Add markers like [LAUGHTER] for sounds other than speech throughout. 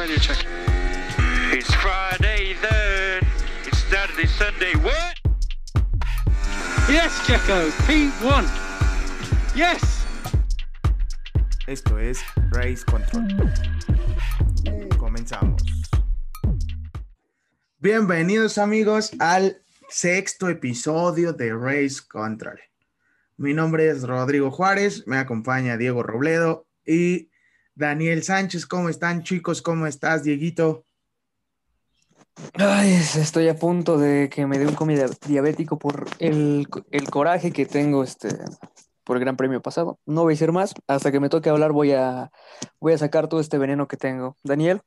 radio check. It's Friday then. It's Saturday, Sunday. What? Yes, Checo. P1. Yes. Esto es Race Control. Comenzamos. Bienvenidos amigos al sexto episodio de Race Control. Mi nombre es Rodrigo Juárez, me acompaña Diego Robledo y Daniel Sánchez. ¿Cómo están chicos? ¿Cómo estás, Dieguito? Ay, estoy a punto de que me dé un comida diabético por el, el, coraje que tengo este, por el Gran Premio pasado. No voy a decir más. Hasta que me toque hablar voy a, voy a sacar todo este veneno que tengo. Daniel,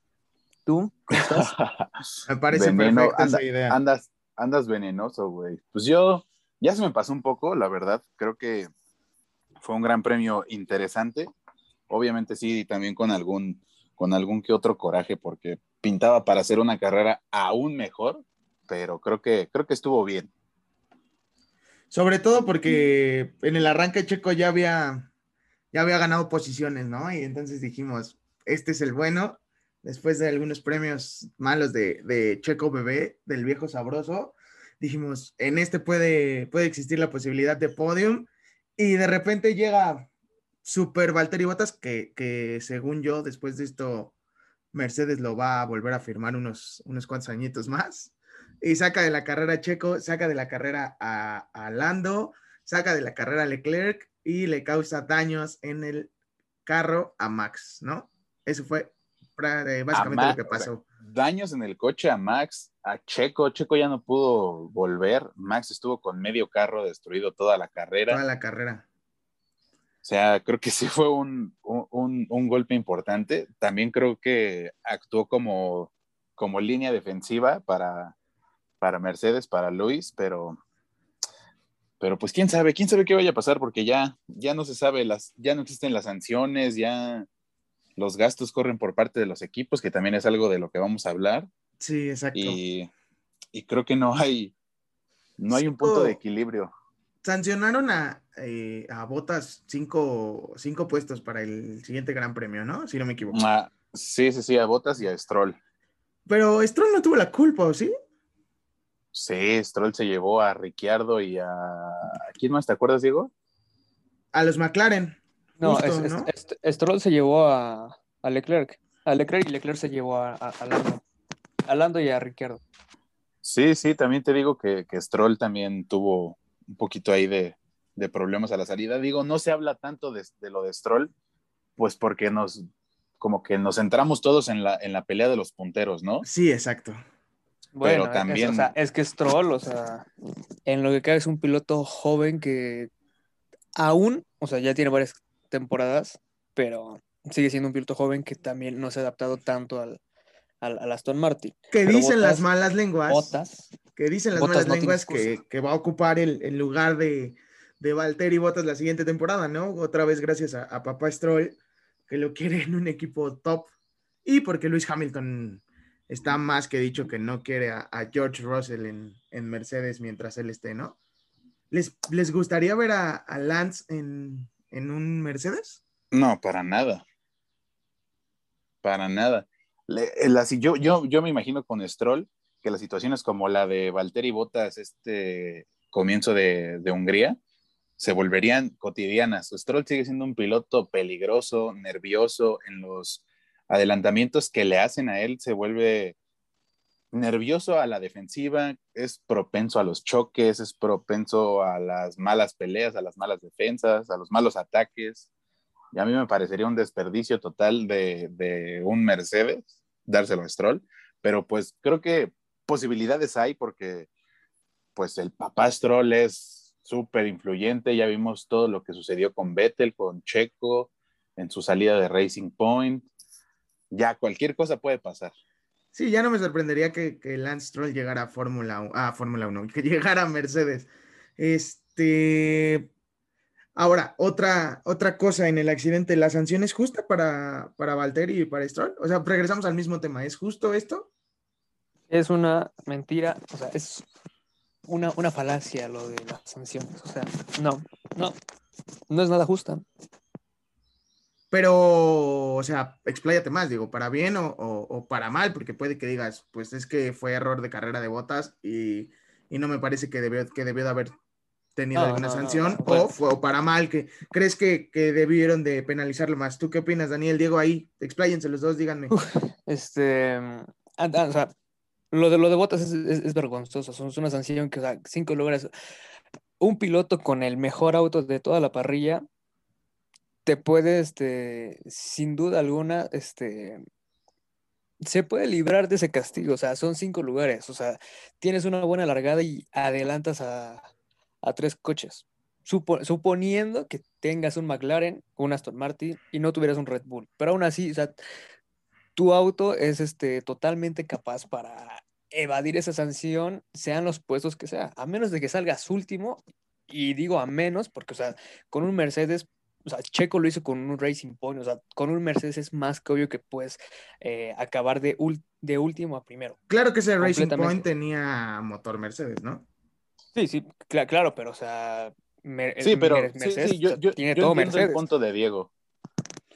¿tú? ¿Cómo estás? [LAUGHS] me parece Veneno, perfecta anda- esa idea. Andas, andas venenoso, güey. Pues yo, ya se me pasó un poco, la verdad. Creo que fue un gran premio interesante. Obviamente sí, también con algún, con algún que otro coraje, porque pintaba para hacer una carrera aún mejor, pero creo que, creo que estuvo bien. Sobre todo porque en el arranque Checo ya había, ya había ganado posiciones, ¿no? Y entonces dijimos, este es el bueno. Después de algunos premios malos de, de Checo Bebé, del viejo sabroso, dijimos, en este puede, puede existir la posibilidad de podium. Y de repente llega Super Valtteri Bottas, que, que según yo, después de esto, Mercedes lo va a volver a firmar unos, unos cuantos añitos más y saca de la carrera a Checo, saca de la carrera a, a Lando, saca de la carrera a Leclerc y le causa daños en el carro a Max, ¿no? Eso fue eh, básicamente lo que pasó. Daños en el coche a Max, a Checo. Checo ya no pudo volver. Max estuvo con medio carro destruido toda la carrera. Toda la carrera. O sea, creo que sí fue un, un, un golpe importante. También creo que actuó como, como línea defensiva para, para Mercedes, para Luis, pero, pero pues quién sabe, quién sabe qué vaya a pasar, porque ya, ya no se sabe, las, ya no existen las sanciones, ya los gastos corren por parte de los equipos, que también es algo de lo que vamos a hablar. Sí, exacto. Y, y creo que no hay, no hay un punto de Cinco- equilibrio. Sancionaron a, eh, a Botas cinco, cinco puestos para el siguiente Gran Premio, ¿no? Si no me equivoco. Ah, sí, sí, sí, a Botas y a Stroll. Pero Stroll no tuvo la culpa, ¿o sí? Sí, Stroll se llevó a Ricciardo y a... ¿a quién más te acuerdas, Diego? A los McLaren. No, Justo, es- es- ¿no? es- Stroll se llevó a, a Leclerc. A Leclerc y Leclerc se llevó a, a, a Lando. A Lando y a Ricciardo. Sí, sí, también te digo que, que Stroll también tuvo un poquito ahí de, de problemas a la salida. Digo, no se habla tanto de, de lo de Stroll, pues porque nos, como que nos centramos todos en la, en la pelea de los punteros, ¿no? Sí, exacto. Bueno, Pero es- también- o sea, es que Stroll, o sea, en lo que cabe es un piloto joven que aún, o sea, ya tiene varias temporadas, pero sigue siendo un piloto joven que también no se ha adaptado tanto al, al, al Aston Martin. Que Pero dicen las malas lenguas. Botas. que dicen las malas no lenguas que, que va a ocupar el, el lugar de, de Valtteri Bottas la siguiente temporada, ¿no? Otra vez gracias a, papá Stroll, que lo quiere en un equipo top, y porque Luis Hamilton está más que dicho que no quiere a, George Russell en, en Mercedes mientras él esté, ¿no? ¿Les, les gustaría ver a, Lance en, en un Mercedes? No, para nada. Para nada. Le- la- si yo, yo, yo me imagino con Stroll que las situaciones como la de Valtteri Bottas, este comienzo de, de Hungría, se volverían cotidianas. Stroll sigue siendo un piloto peligroso, nervioso en los adelantamientos que le hacen a él, se vuelve nervioso a la defensiva, es propenso a los choques, es propenso a las malas peleas, a las malas defensas, a los malos ataques. Y a mí me parecería un desperdicio total de, un Mercedes dárselo a Stroll, pero pues creo que posibilidades hay porque pues el papá Stroll es súper influyente, ya vimos todo lo que sucedió con Vettel, con Checo, en su salida de Racing Point, ya cualquier cosa puede pasar. Sí, ya no me sorprendería que, que Lance Stroll llegara a Fórmula 1, a Fórmula 1, [LAUGHS] que llegara a Mercedes. Este, ahora, otra, otra cosa en el accidente, ¿la sanción es justa para, para Valtteri y para Stroll? O sea, regresamos al mismo tema, ¿es justo esto? Es una mentira, o sea, es una, una falacia lo de las sanciones. O sea, no, no, no es nada justa. Pero, o sea, expláyate más, digo, para bien o, o- o para mal, porque puede que digas, pues es que fue error de carrera de botas y, y no me parece que debió, que debió de haber tenido No, alguna no, sanción, no, o, fue, o para mal, que crees que, que debieron de penalizarlo más. ¿Tú qué opinas, Daniel? Diego, ahí, expláyense los dos, díganme. Este, ah, ah, o sea, lo de lo de botas es, vergonzoso. Es una sanción que, o sea, cinco lugares. Un piloto con el mejor auto de toda la parrilla te puede, este, sin duda alguna, este, se puede librar de ese castigo. O sea, son cinco lugares. O sea, tienes una buena largada y adelantas a, a tres coches. Supo- suponiendo que tengas un McLaren, un Aston Martin y no tuvieras un Red Bull. Pero aún así, o sea, tu auto es este, totalmente capaz para evadir esa sanción, sean los puestos que sea, a menos de que salgas último, y digo a menos, porque, o sea, con un Mercedes, o sea, Checo lo hizo con un Racing Point, o sea, con un Mercedes es más que obvio que puedes eh, acabar de, ul- de último a primero. Claro que ese Racing. Point tenía motor Mercedes, ¿no? Sí, sí, cla- claro, pero, o sea, Mer- Sí, pero sí, Mercedes sí, yo, yo, tiene yo todo Mercedes. el punto de Diego.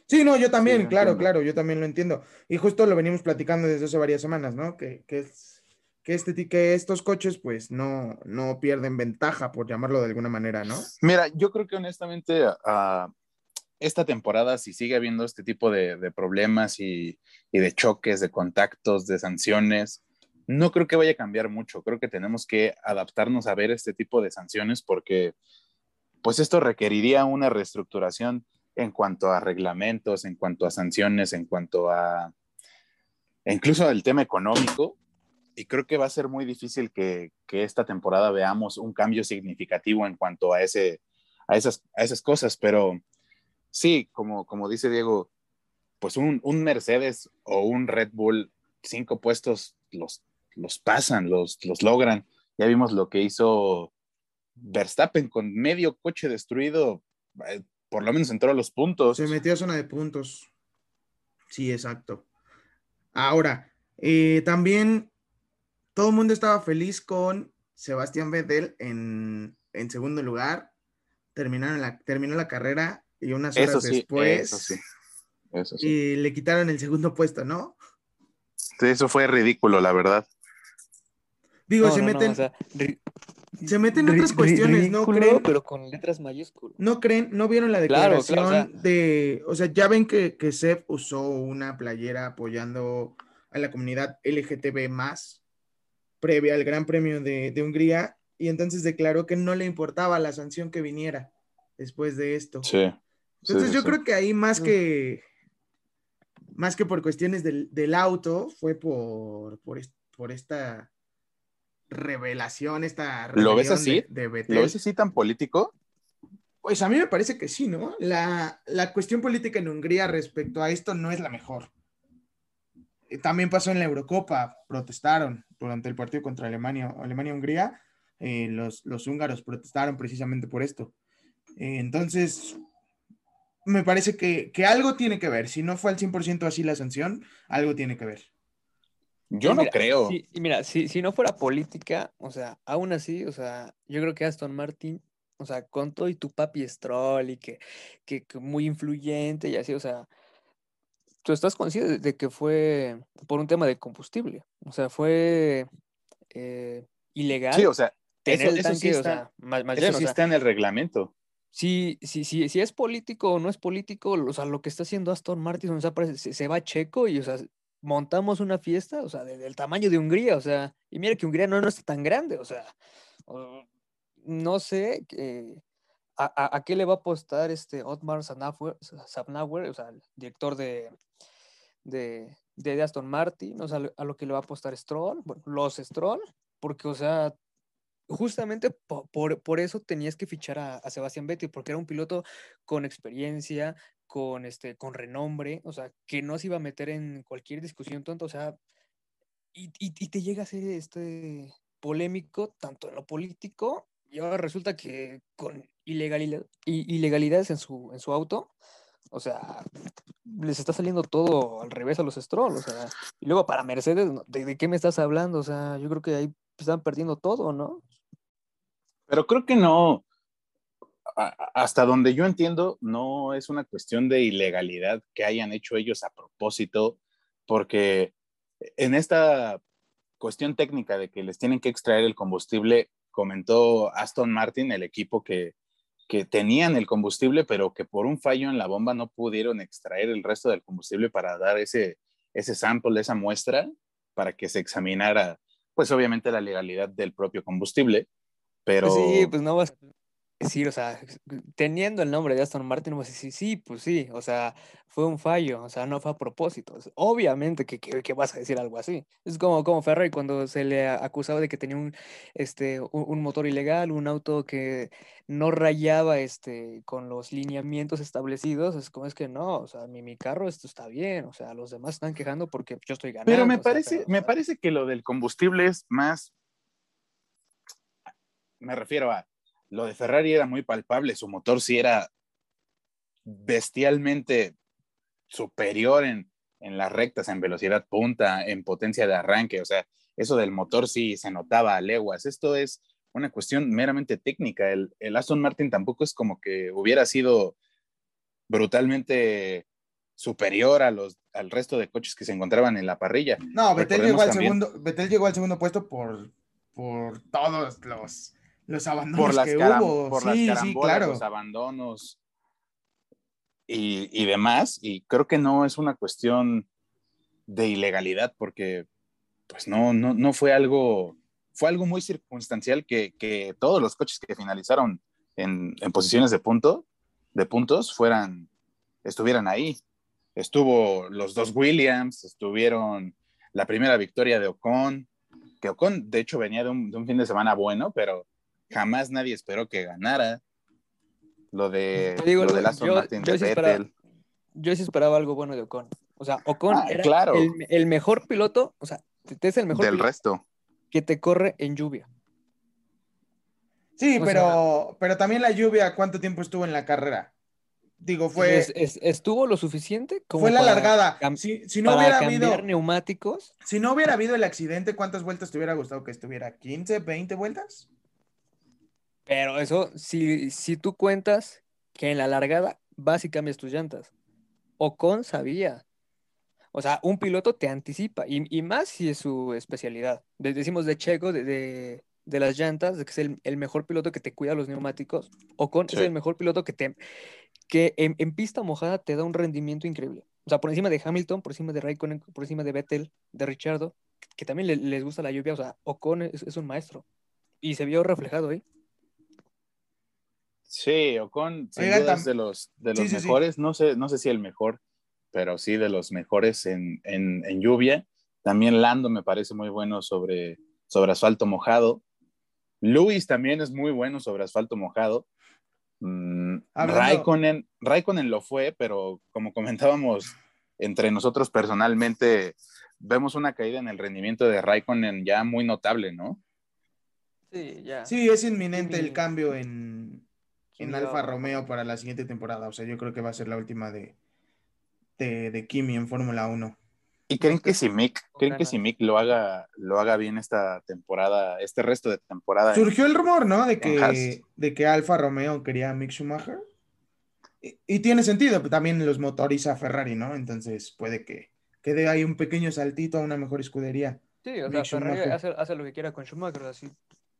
Sí, no, yo también, claro, entiendo. claro, yo también lo entiendo. Y justo lo venimos platicando desde hace varias semanas, ¿no? Que, que, es- que, este, que estos coches, pues, no, no pierden ventaja, por llamarlo de alguna manera, ¿no? Mira, yo creo que honestamente ah, esta temporada, si sigue habiendo este tipo de, problemas y, y de choques, de contactos, de sanciones, no creo que vaya a cambiar mucho. Creo que tenemos que adaptarnos a ver este tipo de sanciones porque pues esto requeriría una reestructuración en cuanto a reglamentos, en cuanto a sanciones, en cuanto a incluso el tema económico. Y creo que va a ser muy difícil que, que esta temporada veamos un cambio significativo en cuanto a, ese, a, esas, a esas cosas. Pero sí, como, como dice Diego, pues un, un Mercedes o un Red Bull, cinco puestos los, los pasan, los, los logran. Ya vimos lo que hizo Verstappen con medio coche destruido, eh, por lo menos entró a los puntos. Se metió a zona de puntos. Sí, exacto. Ahora, eh, también todo el mundo estaba feliz con Sebastián Vettel en, en segundo lugar. Terminaron la, terminó la carrera y unas horas Eso sí, después eso sí. Eso sí. y le quitaron el segundo puesto, ¿no? Eso fue ridículo, la verdad. Digo, No, se no, no, meten, o sea, ri- se meten ri- otras cuestiones, ¿no creen? Pero con letras mayúsculas. ¿No creen? ¿No vieron la Claro, declaración claro, o sea- de, o sea, ya ven que, que Seb usó una playera apoyando a la comunidad LGTB más previa al Gran Premio de, de Hungría y entonces declaró que no le importaba la sanción que viniera después de esto. Sí. Entonces sí, yo sí. creo que ahí más que más que por cuestiones del, del auto fue por, por, por esta revelación, esta ¿Lo ves así? de, de. ¿Lo ves así tan político? Pues a mí me parece que sí, ¿no? La, la cuestión política en Hungría respecto a esto no es la mejor. Eh, También pasó en la Eurocopa, protestaron durante el partido contra Alemania, Alemania-Hungría, eh, los, los húngaros protestaron precisamente por esto. Eh, entonces, me parece que, que algo tiene que ver. Si no fue al 100% así la sanción, algo tiene que ver. Yo Y no mira, creo. sí, y mira, si, si no fuera política, o sea, aún así, o sea, yo creo que Aston Martin, o sea, con todo y tu papi Stroll y que, que, que muy influyente y así, o sea, tú estás consciente de, que fue por un tema de combustible, o sea, fue eh, ilegal Sí, o sea, tener eso, el eso tanque, sí o está, sea, más, más eso lleno, o sí sea, está en el reglamento. si, si, si, si es político o no es político, o sea, lo que está haciendo Aston Martin, o sea, se, se va Checo y, o sea, montamos una fiesta, o sea, de- del tamaño de Hungría, o sea, y mira que Hungría no, no está tan grande, o sea, o- no sé que- a, a- qué le va a apostar este Otmar Safnauer, o sea, el director de, de, de Aston Martin, o sea, a lo que le va a apostar Stroll, bueno, los Stroll, porque, o sea, justamente po- por, por eso tenías que fichar a, a Sebastián Vettel, porque era un piloto con experiencia, con, este, con renombre, o sea, que no se iba a meter en cualquier discusión tonta, o sea, y, y- y te llega a ser este polémico tanto en lo político, y ahora resulta que con ilegalidad, ilegalidades en su, en su auto, o sea, les está saliendo todo al revés a los Stroll, o sea, y luego para Mercedes, ¿no? ¿de, de qué me estás hablando? O sea, yo creo que ahí están perdiendo todo, ¿no? Pero creo que no. hasta donde yo entiendo, no es una cuestión de ilegalidad que hayan hecho ellos a propósito, porque en esta cuestión técnica de que les tienen que extraer el combustible, comentó Aston Martin, el equipo que, que tenían el combustible, pero que por un fallo en la bomba no pudieron extraer el resto del combustible para dar ese, ese sample, esa muestra, para que se examinara, pues obviamente la legalidad del propio combustible. Pero... Pues sí, pues no vas Sí, o sea, teniendo el nombre de Aston Martin, pues sí, sí, pues sí, o sea, fue un fallo, o sea, no fue a propósito. Obviamente que, que, vas a decir algo así. Es como, como Ferrari cuando se le acusaba de que tenía un, este, un, motor ilegal, un auto que no rayaba este, con los lineamientos establecidos. Es como es que no, o sea, mi, mi carro esto está bien, o sea, los demás están quejando porque yo estoy ganando. Pero me parece, me parece que lo del combustible es más, me refiero a lo de Ferrari era muy palpable, su motor sí era bestialmente superior en, las rectas, en velocidad punta, en potencia de arranque, o sea, eso del motor sí se notaba a leguas. Esto es una cuestión meramente técnica. El, Aston Martin tampoco es como que hubiera sido brutalmente superior a los, al resto de coches que se encontraban en la parrilla. No, Betel llegó, al segundo, llegó al segundo puesto por, por todos los los abandonos por las que hubo. Por sí, las sí, claro. los abandonos y, y, demás. Y creo que no es una cuestión de ilegalidad, porque pues no, no, no fue algo, fue algo muy circunstancial que, que todos los coches que finalizaron en, en, posiciones de punto, de puntos, fueran, estuvieran ahí. Estuvo los dos Williams, estuvieron la primera victoria de Ocon, que Ocon de hecho venía de un, de un fin de semana bueno, pero jamás nadie esperó que ganara. Lo de, lo de Aston Martin de Vettel. yo sí esperaba algo bueno de Ocon. O sea, Ocon ah, era el, mejor piloto, o sea, es el mejor del resto que te corre en lluvia. Sí, pero, pero también la lluvia, ¿cuánto tiempo estuvo en la carrera? Digo, fue. estuvo lo suficiente como. Fue la largada. Si, si, no hubiera habido. neumáticos. Si no hubiera habido el accidente, ¿cuántas vueltas te hubiera gustado que estuviera? ¿15, 20 vueltas? Pero eso, si, si tú cuentas que en la largada vas y cambias tus llantas. Ocon sabía. O sea, un piloto te anticipa, y, más si es su especialidad. Decimos de Checo, de, de, las llantas, de que es el, mejor piloto que te cuida los neumáticos. Ocon es el mejor piloto que, te, que en, pista mojada te da un rendimiento increíble. O sea, por encima de Hamilton, por encima de Raikkonen, por encima de Vettel, de Richardo, que también les gusta la lluvia. O sea, Ocon es, es un maestro. Y se vio reflejado ahí. Sí, Ocon sin duda es de los, de los mejores, No, sé, no sé si el mejor, pero sí de los mejores en, en, lluvia. También Lando me parece muy bueno sobre, sobre asfalto mojado. Luis también es muy bueno sobre asfalto mojado. Mm, Raikkonen, Raikkonen lo fue, pero como comentábamos entre nosotros personalmente, vemos una caída en el rendimiento de Raikkonen ya muy notable, ¿no? Sí, ya. Sí, es inminente el cambio en, en Alfa Romeo para la siguiente temporada. O sea, yo creo que va a ser la última de, de, Kimi en Fórmula 1. ¿Y creen que si Mick, creen que si Mick lo haga, lo haga bien esta temporada, este resto de temporada? Surgió el rumor, ¿no? De que, de que Alfa Romeo quería a Mick Schumacher. Y, tiene sentido, también los motoriza Ferrari, ¿no? Entonces puede que quede ahí un pequeño saltito a una mejor escudería. Sí, o sea, Ferrari hace, hace, lo que quiera con Schumacher, así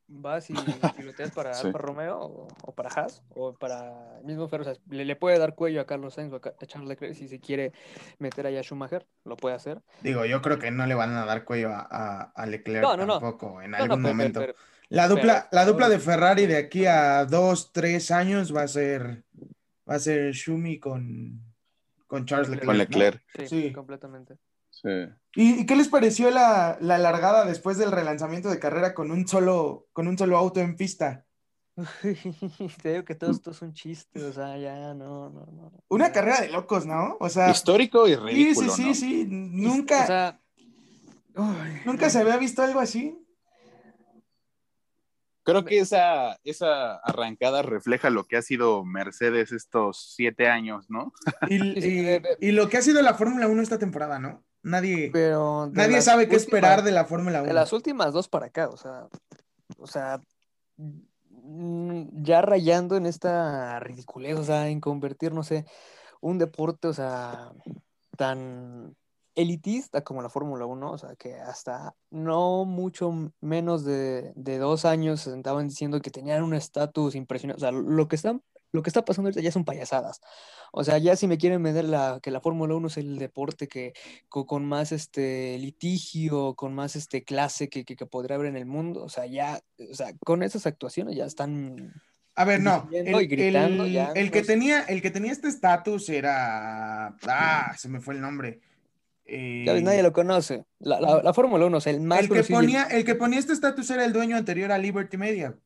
vas y piloteas para Alfa Romeo o, para Haas o para mismo Ferro. le, puede dar cuello a Carlos Sainz o a Charles Leclerc si se quiere meter allá a Schumacher, lo puede hacer. Digo, yo creo que no le van a dar cuello a, a, Leclerc tampoco en algún momento. la dupla, la dupla de Ferrari de aquí a dos, tres años va a ser va a ser Schumi con, con Charles Leclerc. Con Leclerc. sí, completamente. ¿Y, qué les pareció la, largada después del relanzamiento de carrera con un solo, con un solo auto en pista? [LAUGHS] Te digo que todo esto es un chiste, o sea, ya no, no, no. Una carrera de locos, ¿no? O sea. Histórico y ridículo. Sí, sí, sí, sí. Nunca. nunca se había visto algo así. Creo que esa, esa arrancada refleja lo que ha sido Mercedes estos siete años, ¿no? Y, y lo que ha sido la Fórmula 1 esta temporada, ¿no? Nadie, nadie sabe qué esperar de la Fórmula 1. De las últimas dos para acá, o sea, o sea, mm, ya rayando en esta ridiculez, o sea, en convertir, no sé, un deporte, o sea, tan elitista como la Fórmula 1, o sea, que hasta no mucho menos de, de dos años se sentaban diciendo que tenían un estatus impresionante, o sea, lo que están lo que está pasando ahorita ya son payasadas. O sea, ya si me quieren vender la, que la Fórmula 1 es el deporte que con, más este litigio, con más este clase que, que, podría haber en el mundo, o sea, ya, o sea, con esas actuaciones ya están a ver, no. El, el, que tenía, el que tenía este estatus era. Ah, se me fue el nombre. nadie lo conoce. La, la, Fórmula 1 es el más el que ponía El que ponía este estatus era el dueño anterior a Liberty Media.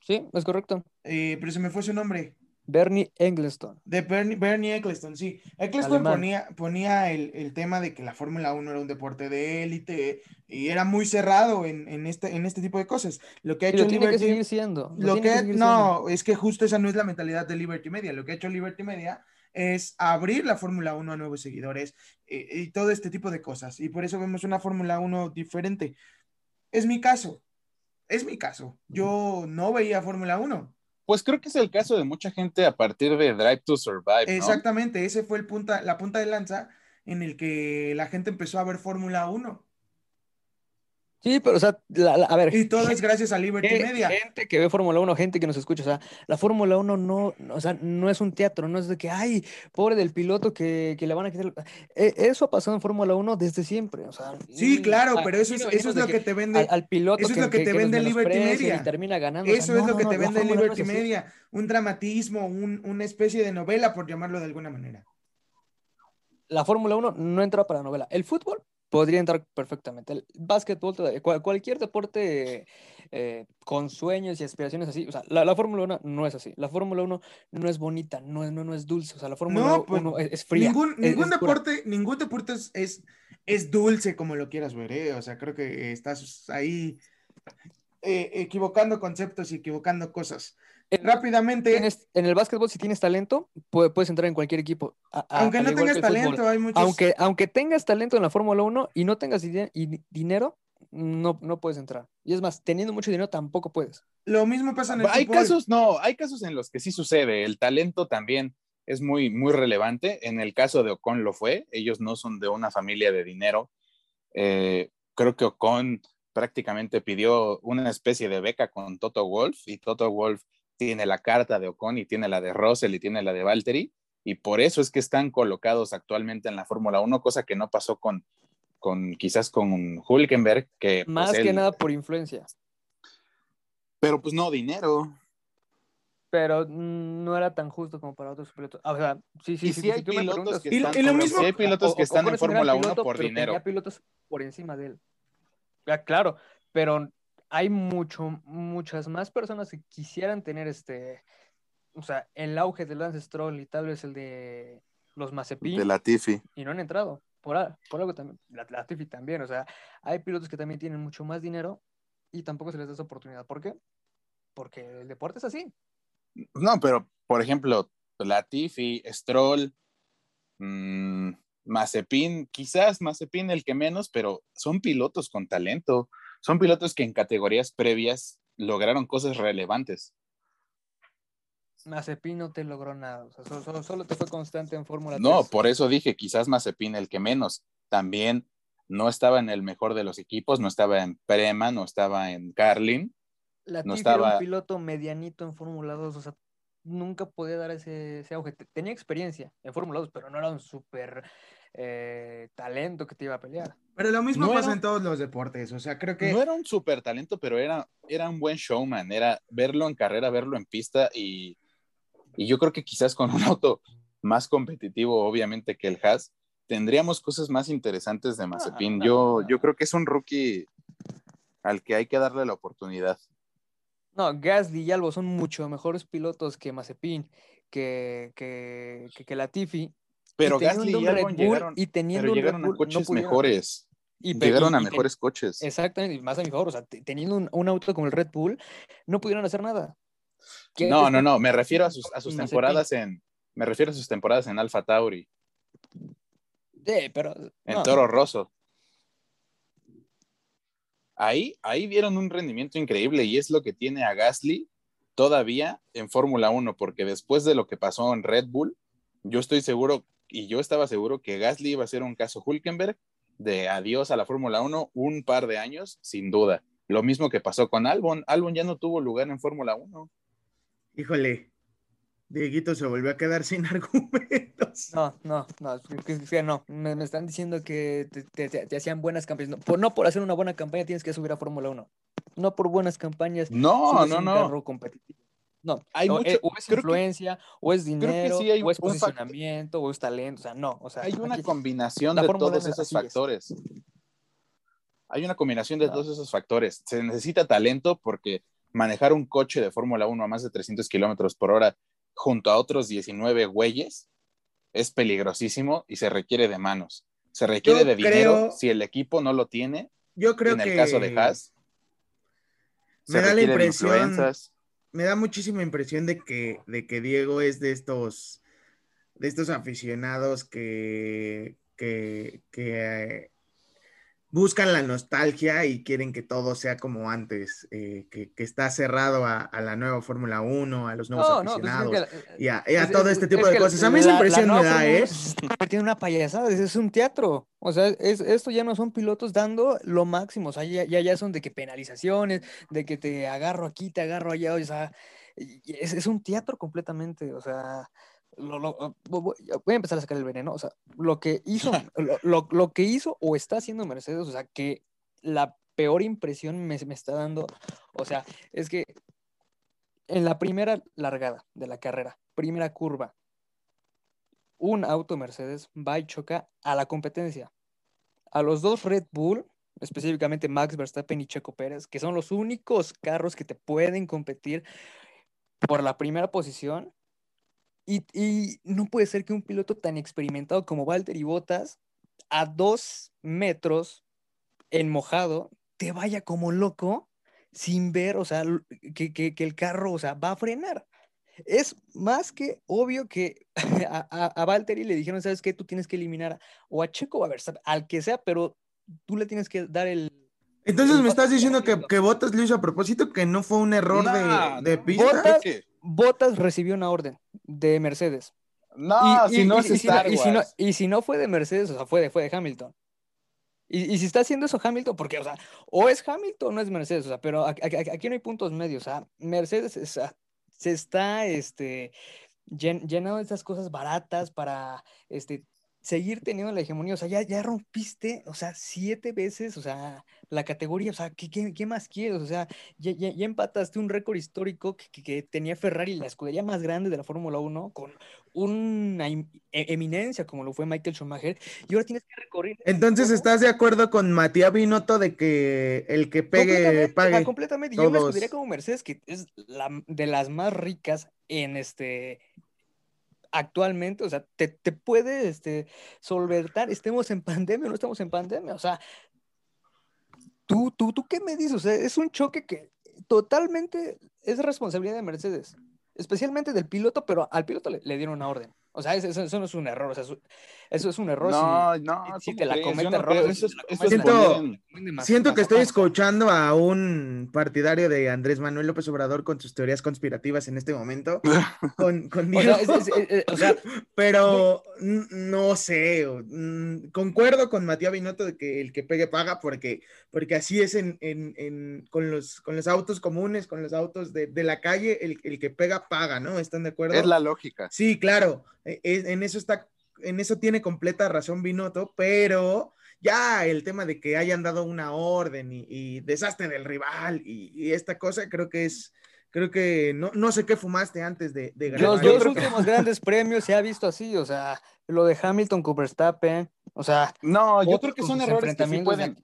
Sí, es correcto. Eh, pero se me fue su nombre. Bernie Eccleston. De Bernie, Bernie Eccleston, sí. Eccleston ponía, ponía el, tema de que la Fórmula 1 era un deporte de élite y era muy cerrado en, este, en este tipo de cosas. Lo que ha hecho lo tiene que seguir siendo. Lo, que, no, es que justo esa no es la mentalidad de Liberty Media. Lo que ha hecho Liberty Media es abrir la Fórmula 1 a nuevos seguidores eh, y todo este tipo de cosas. Y por eso vemos una Fórmula 1 diferente. Es mi caso. Es mi caso. Yo no veía Fórmula 1 pues creo que es el caso de mucha gente a partir de Drive to Survive. Exactamente, ese fue el punta, la punta de lanza en el que la gente empezó a ver Fórmula 1. Sí, pero, o sea, a ver. Y todo es gracias a Liberty Media. Gente que ve Fórmula 1, gente que nos escucha. O sea, la Fórmula 1 no, o sea, no es un teatro, no es de que, ay, pobre del piloto que, que le van a quitar. E, eso ha pasado en Fórmula 1 desde siempre. O sea, sí, claro, pero eso es, eso es lo que, te vende. Al, piloto eso es lo que, te vende Liberty Media. termina ganando. Eso es lo que te vende Liberty Media. Un dramatismo, un, una especie de novela, por llamarlo de alguna manera. La Fórmula 1 no entra para novela. El fútbol podría entrar perfectamente. El básquetbol, cualquier deporte eh, con sueños y aspiraciones así, o sea, la, Fórmula 1 no es así. La Fórmula 1 no es bonita, no es, no, no es dulce, o sea, la Fórmula 1 pues, es, fría. Ningún, ningún deporte, ningún deporte es, es, dulce como lo quieras ver, ¿eh? o sea, creo que estás ahí eh, equivocando conceptos y equivocando cosas. Rápidamente. en el básquetbol, si tienes talento, puedes entrar en cualquier equipo. aunque no tengas talento, hay muchos. Aunque, aunque tengas talento en la Fórmula 1 y no tengas dinero, no, no puedes entrar. Y es más, teniendo mucho dinero tampoco puedes. Lo mismo pasa en el Hay casos, no, hay casos en los que sí sucede. El talento también es muy, muy relevante. En el caso de Ocon lo fue. Ellos no son de una familia de dinero. Eh, creo que Ocon prácticamente pidió una especie de beca con Toto Wolf y Toto Wolf tiene la carta de Ocon y tiene la de Russell y tiene la de Valtteri, y por eso es que están colocados actualmente en la Fórmula 1, cosa que no pasó con, con quizás con Hulkenberg, que... Pues, Más que nada por influencia. Pero pues no dinero. Pero no era tan justo como para otros pilotos. O sea, sí, sí, sí. hay pilotos que están, y, mismo, hay pilotos que están en Fórmula 1 por dinero. Hay pilotos por encima de él. Ya, claro, pero hay mucho, muchas más personas que quisieran tener este, o sea, el auge del Lance Stroll y tal vez el de los Mazepin. De Latifi. Y no han entrado. Por, por algo también, la, Latifi también, o sea, hay pilotos que también tienen mucho más dinero y tampoco se les da esa oportunidad. ¿Por qué? Porque el deporte es así. No, pero, por ejemplo, Latifi, Stroll, mmm, Mazepin, quizás Mazepin el que menos, pero son pilotos con talento son pilotos que en categorías previas lograron cosas relevantes. Mazepin no te logró nada, solo, te fue constante en Fórmula No, por eso dije, quizás Mazepin el que menos. También no estaba en el mejor de los equipos, no estaba en Prema, no estaba en Carlin. La no estaba... era un piloto medianito en Fórmula 2, o sea, nunca podía dar ese, ese auge. Tenía experiencia en Fórmula 2, pero no era un súper eh, talento que te iba a pelear. Pero lo mismo pasa en todos los deportes, o sea, creo que... No era un súper talento, pero era, era un buen showman, era verlo en carrera, verlo en pista y, y yo creo que quizás con un auto más competitivo, obviamente, que el Haas, tendríamos cosas más interesantes de Mazepin. yo, yo creo que es un rookie al que hay que darle la oportunidad. No, Gasly y Albo son mucho mejores pilotos que Mazepin, que, que, que, que Latifi, pero Gasly y Albon llegaron, y teniendo llegaron a coches mejores. Y, llegaron a mejores coches. Exactamente, y más a mi favor. O sea, teniendo un, auto como el Red Bull, no pudieron hacer nada. No, no, no. Me refiero a sus, a sus temporadas en. Me refiero a sus temporadas en Alfa Tauri. Sí, pero. En Toro Rosso. ahí, ahí dieron un rendimiento increíble y es lo que tiene a Gasly todavía en Fórmula 1, porque después de lo que pasó en Red Bull, yo estoy seguro y yo estaba seguro que Gasly iba a ser un caso Hulkenberg de adiós a la Fórmula 1 un par de años, sin duda. Lo mismo que pasó con Albon. Albon ya no tuvo lugar en Fórmula 1. Híjole, Dieguito se volvió a quedar sin [LAUGHS] argumentos. No, no, no, no. Me, están diciendo que te, hacían buenas campañas. No por, no por hacer una buena campaña tienes que subir a Fórmula 1. No por buenas campañas. No, no, no. No, hay o, mucho, o es influencia, o es dinero, o es posicionamiento, o es talento, o sea, no. O sea, hay una combinación de todos esos factores. Hay una combinación de todos esos factores. Se necesita talento porque manejar un coche de Fórmula 1 a más de 300 kilómetros por hora junto a otros 19 güeyes es peligrosísimo y se requiere de manos. Se requiere de dinero si el equipo no lo tiene. Yo creo en que. el caso de Haas. Me da la impresión me da muchísima impresión de que, de que Diego es de estos, de estos aficionados que, que, que buscan la nostalgia y quieren que todo sea como antes, eh, que, está cerrado a, la nueva Fórmula 1, a los nuevos pues aficionados y a, todo este tipo de cosas. A mí esa impresión me da, ¿eh? Tiene una payasada, es un teatro. O sea, esto ya no son pilotos dando lo máximo, o sea, ya, ya, son de que penalizaciones, de que te agarro aquí, te agarro allá, o sea, es, es un teatro completamente, o sea, lo, voy a empezar a sacar el veneno, o sea, lo que hizo, [LAUGHS] lo, lo, que hizo o está haciendo Mercedes, o sea, que la peor impresión me, me, está dando, o sea, es que en la primera largada de la carrera, primera curva, un auto Mercedes va y choca a la competencia. A los dos Red Bull, específicamente Max Verstappen y Checo Pérez, que son los únicos carros que te pueden competir por la primera posición, y, no puede ser que un piloto tan experimentado como Valtteri Bottas, a dos metros en mojado, te vaya como loco sin ver, o sea, que, que, el carro, o sea, va a frenar. Es más que obvio que [LAUGHS] a, a, Valtteri le dijeron, ¿sabes qué? Tú tienes que eliminar o a Checo o a Verstappen, al que sea, pero tú le tienes que dar el... Entonces me estás diciendo que, que Bottas lo hizo a propósito, que no fue un error de, de pista. Bottas recibió una orden de Mercedes. No, si no es Star Wars. Y si no, fue de Mercedes, o sea, fue de, fue de Hamilton. Y, si está haciendo eso Hamilton, porque, o sea, o es Hamilton o no es Mercedes, o sea, pero aquí, no hay puntos medios, o sea, Mercedes se está este, llenando de estas cosas baratas para este, seguir teniendo la hegemonía, o sea, ya, ya rompiste, o sea, siete veces, o sea, la categoría, o sea, ¿qué, qué, más quieres? O sea, ya, ya, empataste un récord histórico que, que, tenía Ferrari, la escudería más grande de la Fórmula 1, con una e, eminencia como lo fue Michael Schumacher, y ahora tienes que recorrer. Entonces, ¿estás de acuerdo con Matías Binotto de que el que pegue pague? completamente, y una escudería como Mercedes, que es la, de las más ricas en este actualmente, o sea, te, te puede este, solventar, estemos en pandemia o no estamos en pandemia, o sea, tú, tú, tú, ¿qué me dices? O sea, es un choque que totalmente es responsabilidad de Mercedes, especialmente del piloto, pero al piloto le dieron una orden. O sea, eso, eso, no es un error, o sea, eso, es un error. No, no, si te la comete error. Eso siento, siento que estoy escuchando a un partidario de Andrés Manuel López Obrador con sus teorías conspirativas en este momento. [LAUGHS] Con, con o, sea, [LAUGHS] pero no sé, concuerdo con Matías Binotto de que el que pegue paga porque, porque así es en, en, en, con, los, con los autos comunes, con los autos de, de la calle, el, el que pega paga, ¿no? ¿Están de acuerdo? Es la lógica. Sí, claro. E, e, en eso está, en eso tiene completa razón Binotto, pero ya el tema de que hayan dado una orden y, desastre del rival y, esta cosa, creo que es, creo que no, no sé qué fumaste antes de, de ganar. Los dos últimos grandes premios se ha visto así, o sea, lo de Hamilton con Verstappen, o sea. No, yo creo que son errores que sí pueden.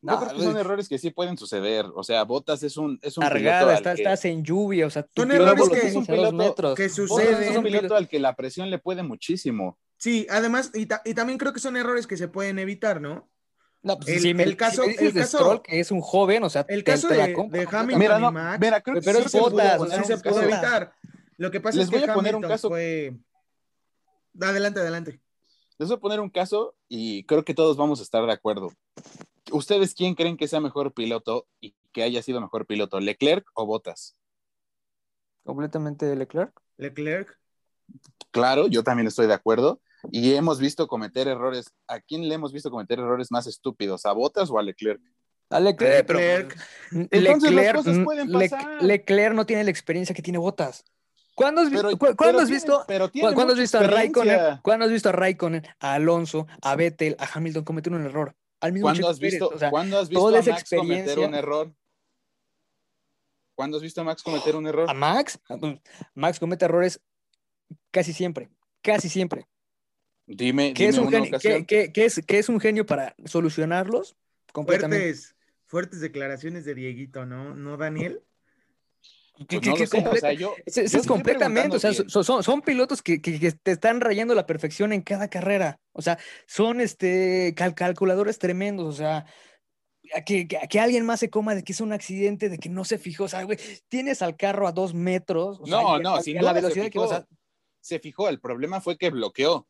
Yo creo que son errores que sí pueden suceder. O sea, Botas es un, es un piloto estás en lluvia, o sea, son errores que, es un piloto, que sucede. Es un piloto al que la presión le puede muchísimo. Sí, además, y, y, también creo que son errores que se pueden evitar, ¿no? No, pues, el, el caso, el caso que es un joven, o sea, el caso de, de, Hamilton mira, no, y Max, mira, creo que pero sí, se, Botas, sí se pudo evitar. Lo que pasa Les es que voy a poner Hamilton un caso. fue. Adelante, adelante. Les voy a poner un caso y creo que todos vamos a estar de acuerdo. ¿Ustedes quién creen que sea mejor piloto y que haya sido mejor piloto, Leclerc o Bottas? Completamente Leclerc. Leclerc. Claro, yo también estoy de acuerdo. Y hemos visto cometer errores. ¿A quién le hemos visto cometer errores más estúpidos? ¿A Bottas o a Leclerc? A Leclerc, pero Leclerc. Entonces, las Leclerc, cosas pueden pasar. Leclerc no tiene la experiencia que tiene Botas. ¿Cuándo has, Pero- cu- cuándo pero has tiene- visto, pero cuándo has visto a Raikkonen, cuándo has visto a Raikkonen, a Alonso, a Vettel, a Hamilton cometer un error? Al mismo ¿Cuándo Checo has visto, Pérez, o sea, ¿cuándo has visto toda a Max cometer un error? ¿Cuándo has visto a Max cometer un error? a Max, a- pues, Max comete errores casi siempre, casi siempre. Dime, ¿Qué dime es, un una genio, ocasión. qué- qué- qué es, qué es un genio para solucionarlos? Completamente. Fuertes, fuertes declaraciones de Dieguito, ¿no? ¿No, Daniel? Pues que- no que o sea, yo- yo es completamente, o sea, son, pilotos que, que- que te están rayando la perfección en cada carrera. O sea, son este cal- calculadores tremendos. O sea, a que, que- a alguien más se coma de que es un accidente, de que no se fijó. O sea, güey, tienes al carro a dos metros. o sea, No, y a- no, y sin a la velocidad que vas a-. Se fijó, el problema fue que bloqueó.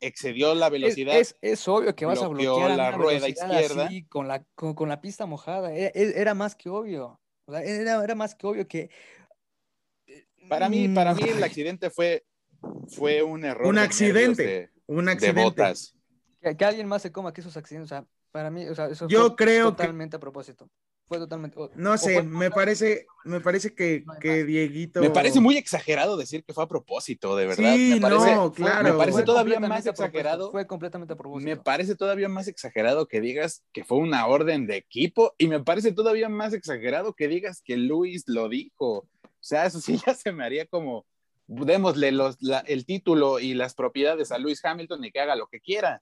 Excedió la es, velocidad. es- es obvio que vas a bloquear a la rueda izquierda. así, con la, con, con la pista mojada. e- e- Era, más que obvio. O sea, era, era más que obvio que. Para mí, para Mm, mí el accidente fue, fue un error. Un de accidente, Un De, de accidente. botas. Que, que alguien más se coma que esos accidentes, o sea, para mí, o sea, eso Yo fue creo que- totalmente a propósito. Fue totalmente. o- No sé, fue me parece, me parece que, que. Dieguito. Me parece muy exagerado decir que fue a propósito, de verdad. Sí, me parece, no, claro. me parece fue todavía más exagerado. Fue completamente a propósito. Me parece todavía más exagerado que digas que fue una orden de equipo y me parece todavía más exagerado que digas que Luis lo dijo. O sea, eso sí [LAUGHS] ya se me haría como, démosle los, la- el título y las propiedades a Luis Hamilton y que haga lo que quiera.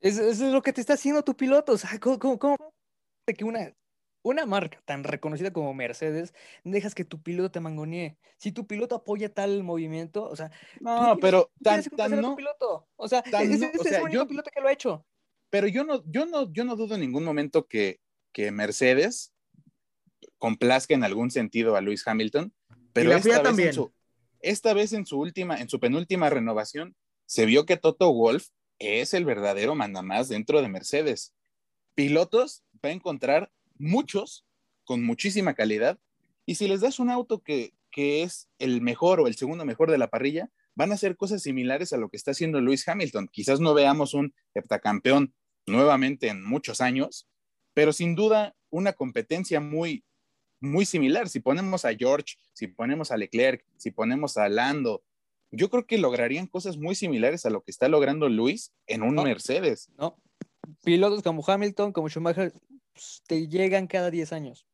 Es- Eso es lo que te está haciendo tu piloto. O sea, ¿cómo, cómo- cómo de que una, una marca tan reconocida como Mercedes dejas que tu piloto te mangonee? Si tu piloto apoya tal movimiento, o sea, No, pero tú tan, tan tu no, piloto. O sea, tan o es sea, el único yo- piloto que lo ha hecho. pero yo no, yo no, yo no dudo en ningún momento que, que Mercedes complazca en algún sentido a Luis Hamilton, pero la esta vez, también. En su, esta vez en su última, en su penúltima renovación, se vio que Toto Wolf es el verdadero mandamás dentro de Mercedes. Pilotos va a encontrar muchos con muchísima calidad y si les das un auto que, que es el mejor o el segundo mejor de la parrilla, van a hacer cosas similares a lo que está haciendo Lewis Hamilton. Quizás no veamos un heptacampeón nuevamente en muchos años, pero sin duda una competencia muy, muy similar. Si ponemos a George, si ponemos a Leclerc, si ponemos a Lando, yo creo que lograrían cosas muy similares a lo que está logrando Luis en un No. Mercedes. ¿no? Pilotos como Hamilton, como Schumacher, pues, te llegan cada 10 años.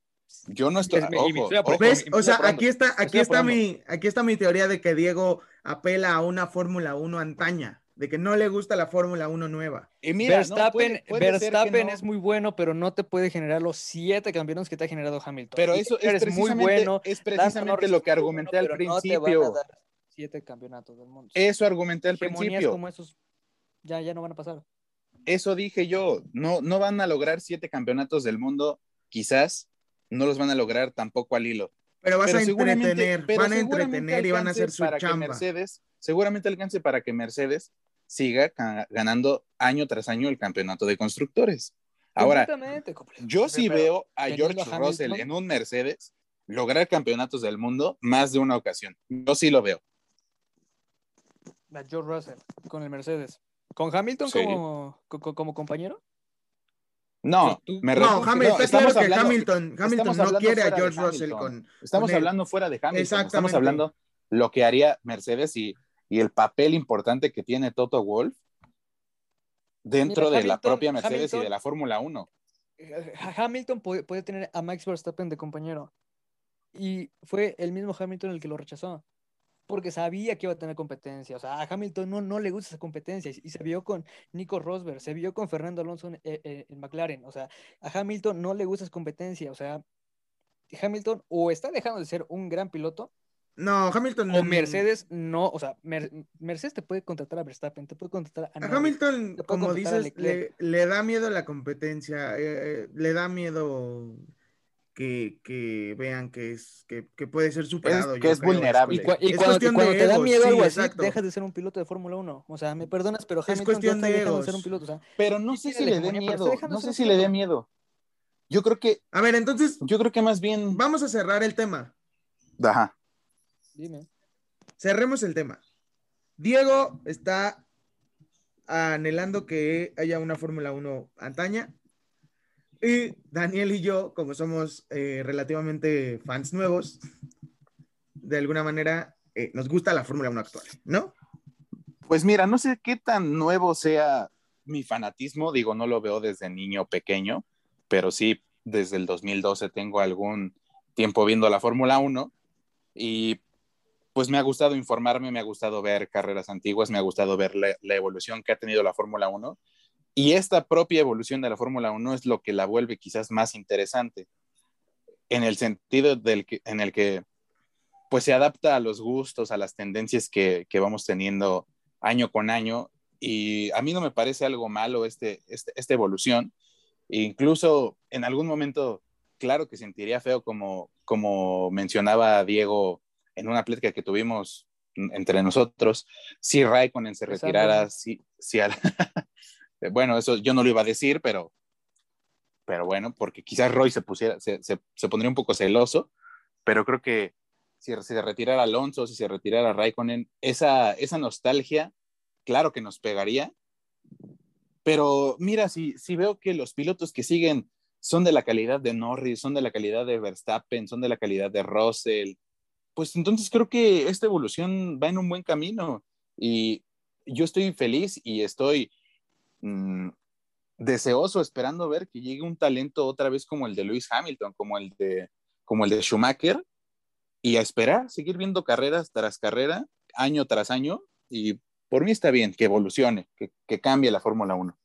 Yo no estoy, ojo, estoy ojo, ¿Ves? O sea, aquí está, aquí está mi, aquí está mi teoría de que Diego apela a una Fórmula 1 antaña, de que no le gusta la Fórmula 1 nueva. y mira, no, Verstappen, puede- puede que Verstappen no, es muy bueno, pero no te puede generar los siete campeonatos que te ha generado Hamilton. pero eso es eres muy bueno. es precisamente lo que argumenté al pero no te van a principio. dar siete campeonatos del mundo. Eso argumenté al Hegemonías principio. como esos ya, ya no van a pasar. Eso dije yo. No, no van a lograr siete campeonatos del mundo, quizás. No los van a lograr tampoco al hilo. Pero vas Pero a seguramente- entretener, pero van a entretener y van a hacer su para que chamba. Mercedes, seguramente alcance para que Mercedes siga ganando año tras año el campeonato de constructores. Ahora, yo sí Pero- veo a George a Russell Hamilton- en un Mercedes lograr campeonatos del mundo más de una ocasión. Yo sí lo veo. a George Russell con el Mercedes. ¿Con Hamilton Sí. como, co- co- como compañero? No, me No, No, refiero- Hamilton, claro que hablando- Hamilton, Hamilton no quiere a George Russell con. Estamos con él. hablando fuera de Hamilton, estamos hablando lo que haría Mercedes y, y el papel importante que tiene Toto Wolf dentro Mira, de la propia Mercedes y de la Fórmula 1. Eh, Hamilton puede, puede tener a Max Verstappen de compañero. Y fue el mismo Hamilton el que lo rechazó. Porque sabía que iba a tener competencia. O sea, a Hamilton no, no le gusta esa competencia. Y, se vio con Nico Rosberg, se vio con Fernando Alonso en, eh, eh, en McLaren. O sea, a Hamilton no le gusta esa competencia. O sea, Hamilton o está dejando de ser un gran piloto No, Hamilton. o Mercedes no. O sea, Mer- Mercedes te puede contratar a Verstappen, te puede contratar a A. Hamilton, como dices, le, da miedo la competencia, eh, le da miedo que, que vean que es que, que puede ser superado. Es- que es creo, vulnerable. Y, cua- y Es cuando, cuestión cuando de te da miedo algo sí, así, dejas de ser un piloto de Fórmula 1. O sea, me perdonas, pero Hamilton cuestión ya está de de ser un piloto. O sea, Pero no sé si le dé miedo. No sé si le dé miedo. Yo creo que, A ver, entonces yo creo que más bien. vamos a cerrar el tema. Ajá. dime. Cerremos el tema. Diego está anhelando que haya una Fórmula 1 antaña. Y Daniel y yo, como somos eh, relativamente fans nuevos, de alguna manera eh, nos gusta la Fórmula 1 actual, ¿no? Pues mira, no sé qué tan nuevo sea mi fanatismo. Digo, no lo veo desde niño pequeño, pero sí desde el 2012 tengo algún tiempo viendo la Fórmula 1 y pues me ha gustado informarme, me ha gustado ver carreras antiguas, me ha gustado ver la, la evolución que ha tenido la Fórmula 1 y esta propia evolución de la Fórmula 1 es lo que la vuelve quizás más interesante en el sentido del que, en el que pues se adapta a los gustos, a las tendencias que, que vamos teniendo año con año y a mí no me parece algo malo este, este, esta evolución. Incluso en algún momento, claro que sentiría feo como, como mencionaba Diego en una plática que tuvimos entre nosotros, si Raikkonen se Empezando. retirara, si, si al- [LAUGHS] bueno, eso yo no lo iba a decir, pero, pero bueno, porque quizás Roy se pusiera, se, se, se pondría un poco celoso, pero creo que si se retirara Alonso, si se retirara Raikkonen, esa, esa nostalgia, claro que nos pegaría. Pero mira, si, si veo que los pilotos que siguen son de la calidad de Norris, son de la calidad de Verstappen, son de la calidad de Russell, pues entonces creo que esta evolución va en un buen camino. Y yo estoy feliz y estoy mm, deseoso esperando ver que llegue un talento otra vez como el de Lewis Hamilton, como el de, como el de Schumacher, y a esperar, seguir viendo carreras tras carrera, año tras año, y por mí está bien que evolucione, que, que cambie la Fórmula 1.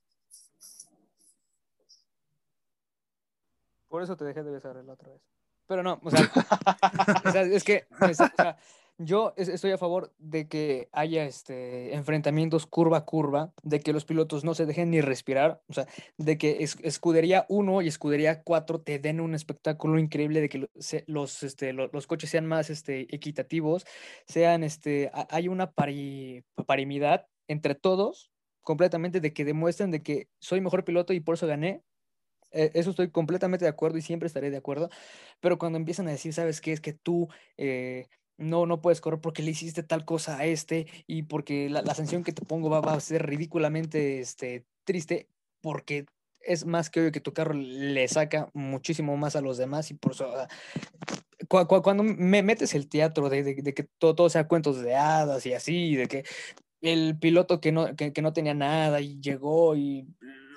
Por eso te dejé de besar la otra vez. Pero no, o sea, [LAUGHS] o sea, es que es- o sea, yo es- estoy a favor de que haya este enfrentamientos curva a curva, de que los pilotos no se dejen ni respirar, o sea, de que es- escudería 1 y escudería 4 te den un espectáculo increíble, de que los, este, lo- los coches sean más este, equitativos, sean, este, ha- hay una pari- parimidad entre todos completamente, de que demuestren de que soy mejor piloto y por eso gané, eh, eso estoy completamente de acuerdo y siempre estaré de acuerdo, pero cuando empiezan a decir, ¿sabes qué? Es que tú eh, no, no puedes correr porque le hiciste tal cosa a este y porque la, la sanción que te pongo va, va a ser ridículamente este, triste porque es más que obvio que tu carro le saca muchísimo más a los demás y por eso... ah, cu- cu- cuando me metes el teatro de, de- de que todo, todo sea cuentos de hadas y así, de que el piloto que no, que, que no tenía nada y llegó y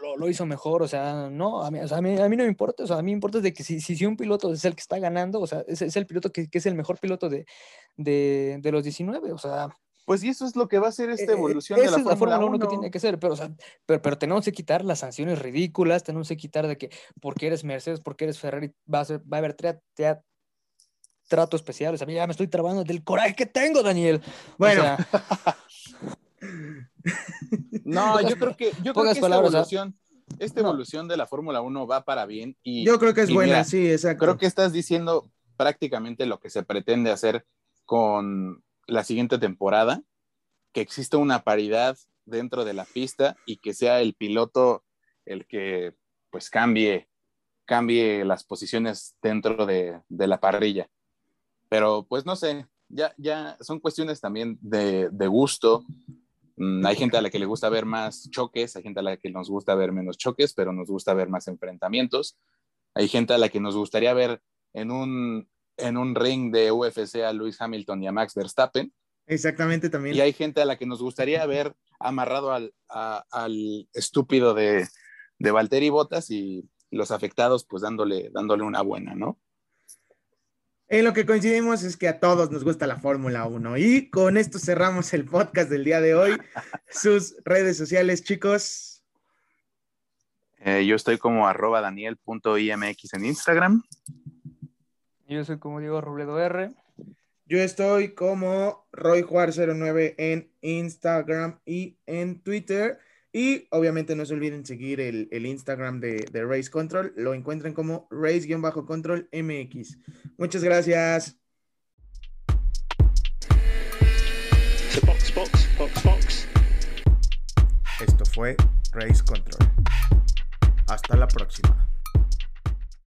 lo, lo hizo mejor, o sea, no, a mí, o sea, a mí, a mí no me importa, o sea, a mí me importa de que si, si, si un piloto es el que está ganando, o sea, es, es el piloto que, que es el mejor piloto de, de, de los 19, o sea, Pues y eso es lo que va a ser eh, esta evolución eh, de la es Fórmula 1 que 1. tiene que ser, pero, o sea, pero, pero tenemos que quitar las sanciones ridículas, tenemos que quitar de que porque eres Mercedes, porque eres Ferrari, va a, ser, va a haber tra- tra- trato especial, o sea, ya me estoy trabando del coraje que tengo, Daniel. O Bueno. sea, [LAUGHS] No, yo creo que, yo creo que esta palabras, evolución, esta No. evolución de la Fórmula 1 va para bien y Yo creo que es buena, mira, sí, exacto. creo que estás diciendo prácticamente lo que se pretende hacer con la siguiente temporada, que exista una paridad dentro de la pista y que sea el piloto el que pues cambie, cambie las posiciones dentro de, de la parrilla. Pero pues no sé, ya, ya son cuestiones también de, de gusto. Mm, hay gente a la que le gusta ver más choques, hay gente a la que nos gusta ver menos choques, pero nos gusta ver más enfrentamientos. Hay gente a la que nos gustaría ver en un, en un ring de UFC a Lewis Hamilton y a Max Verstappen. Exactamente también. Y hay gente a la que nos gustaría ver amarrado al, a- al estúpido de, de Valtteri Bottas y los afectados pues dándole, dándole una buena, ¿no? En lo que coincidimos es que a todos nos gusta la Fórmula 1. Y con esto cerramos el podcast del día de hoy. [LAUGHS] Sus redes sociales, chicos. Eh, yo estoy como arroba daniel.imx en Instagram. yo soy como Diego Robledo R. Yo estoy como RoyJuar09 en Instagram y en Twitter. Y obviamente no se olviden seguir el, el Instagram de, de, Race Control. Lo encuentran como Race-Control MX. Muchas gracias. Esto fue Race Control. Hasta la próxima.